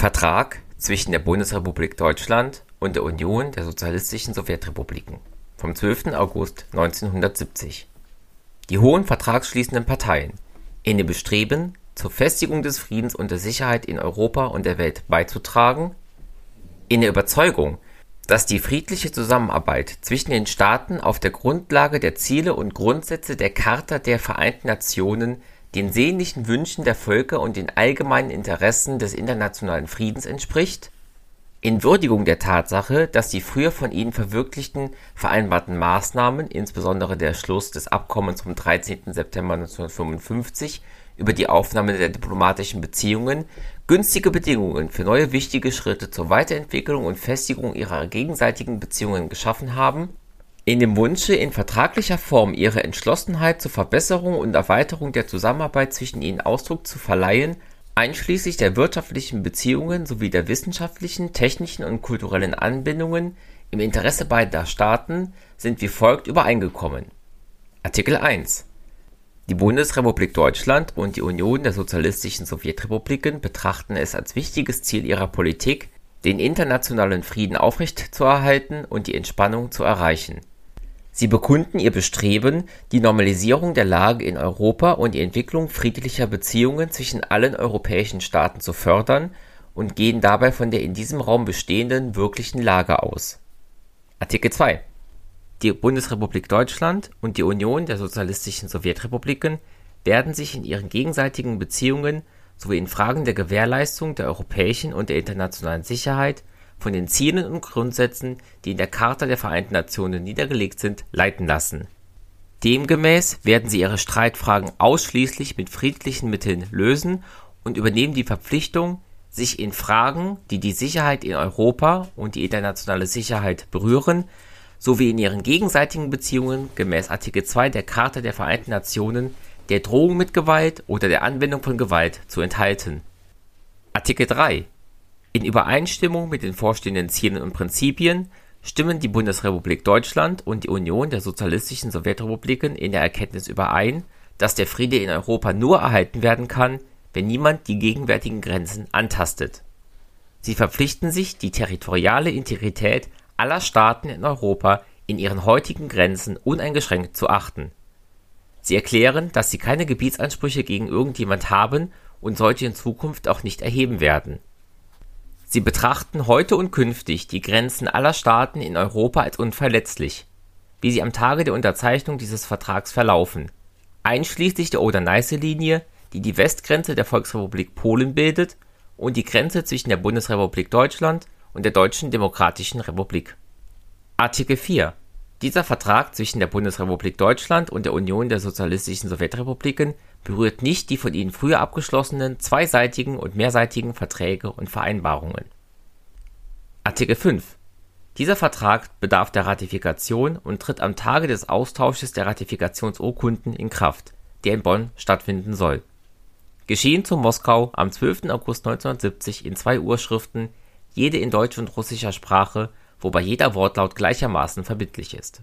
Vertrag zwischen der Bundesrepublik Deutschland und der Union der Sozialistischen Sowjetrepubliken vom 12. August 1970 Die hohen vertragsschließenden Parteien, in dem Bestreben, zur Festigung des Friedens und der Sicherheit in Europa und der Welt beizutragen, in der Überzeugung, dass die friedliche Zusammenarbeit zwischen den Staaten auf der Grundlage der Ziele und Grundsätze der Charta der Vereinten Nationen den sehnlichen Wünschen der Völker und den allgemeinen Interessen des internationalen Friedens entspricht, in Würdigung der Tatsache, dass die früher von ihnen verwirklichten vereinbarten Maßnahmen, insbesondere der Schluss des Abkommens vom 13. September 1955 über die Aufnahme der diplomatischen Beziehungen, günstige Bedingungen für neue wichtige Schritte zur Weiterentwicklung und Festigung ihrer gegenseitigen Beziehungen geschaffen haben in dem Wunsche, in vertraglicher Form ihre Entschlossenheit zur Verbesserung und Erweiterung der Zusammenarbeit zwischen ihnen Ausdruck zu verleihen, einschließlich der wirtschaftlichen Beziehungen sowie der wissenschaftlichen, technischen und kulturellen Anbindungen im Interesse beider Staaten, sind wie folgt übereingekommen: Artikel 1 Die Bundesrepublik Deutschland und die Union der Sozialistischen Sowjetrepubliken betrachten es als wichtiges Ziel ihrer Politik, den internationalen Frieden aufrechtzuerhalten und die Entspannung zu erreichen Sie bekunden ihr Bestreben, die Normalisierung der Lage in Europa und die Entwicklung friedlicher Beziehungen zwischen allen europäischen Staaten zu fördern und gehen dabei von der in diesem Raum bestehenden wirklichen Lage aus. Artikel 2 Die Bundesrepublik Deutschland und die Union der Sozialistischen Sowjetrepubliken werden sich in ihren gegenseitigen Beziehungen sowie in Fragen der Gewährleistung der europäischen und der internationalen Sicherheit von den Zielen und Grundsätzen, die in der Charta der Vereinten Nationen niedergelegt sind, leiten lassen. Demgemäß werden sie ihre Streitfragen ausschließlich mit friedlichen Mitteln lösen und übernehmen die Verpflichtung, sich in Fragen, die die Sicherheit in Europa und die internationale Sicherheit berühren, sowie in ihren gegenseitigen Beziehungen gemäß Artikel 2 der Charta der Vereinten Nationen der Drohung mit Gewalt oder der Anwendung von Gewalt zu enthalten. Artikel 3 in Übereinstimmung mit den vorstehenden Zielen und Prinzipien stimmen die Bundesrepublik Deutschland und die Union der Sozialistischen Sowjetrepubliken in der Erkenntnis überein, dass der Friede in Europa nur erhalten werden kann, wenn niemand die gegenwärtigen Grenzen antastet. Sie verpflichten sich, die territoriale Integrität aller Staaten in Europa in ihren heutigen Grenzen uneingeschränkt zu achten. Sie erklären, dass sie keine Gebietsansprüche gegen irgendjemand haben und solche in Zukunft auch nicht erheben werden Sie betrachten heute und künftig die Grenzen aller Staaten in Europa als unverletzlich, wie sie am Tage der Unterzeichnung dieses Vertrags verlaufen, einschließlich der Oder-Neiße-Linie, die die Westgrenze der Volksrepublik Polen bildet und die Grenze zwischen der Bundesrepublik Deutschland und der Deutschen Demokratischen Republik. Artikel 4 Dieser Vertrag zwischen der Bundesrepublik Deutschland und der Union der Sozialistischen Sowjetrepubliken berührt nicht die von ihnen früher abgeschlossenen zweiseitigen und mehrseitigen Verträge und Vereinbarungen. Artikel 5 Dieser Vertrag bedarf der Ratifikation und tritt am Tage des Austausches der Ratifikationsurkunden in Kraft, der in Bonn stattfinden soll. Geschehen zu Moskau am 12. August 1970 in zwei Urschriften, jede in deutscher und russischer Sprache, wobei jeder Wortlaut gleichermaßen verbindlich ist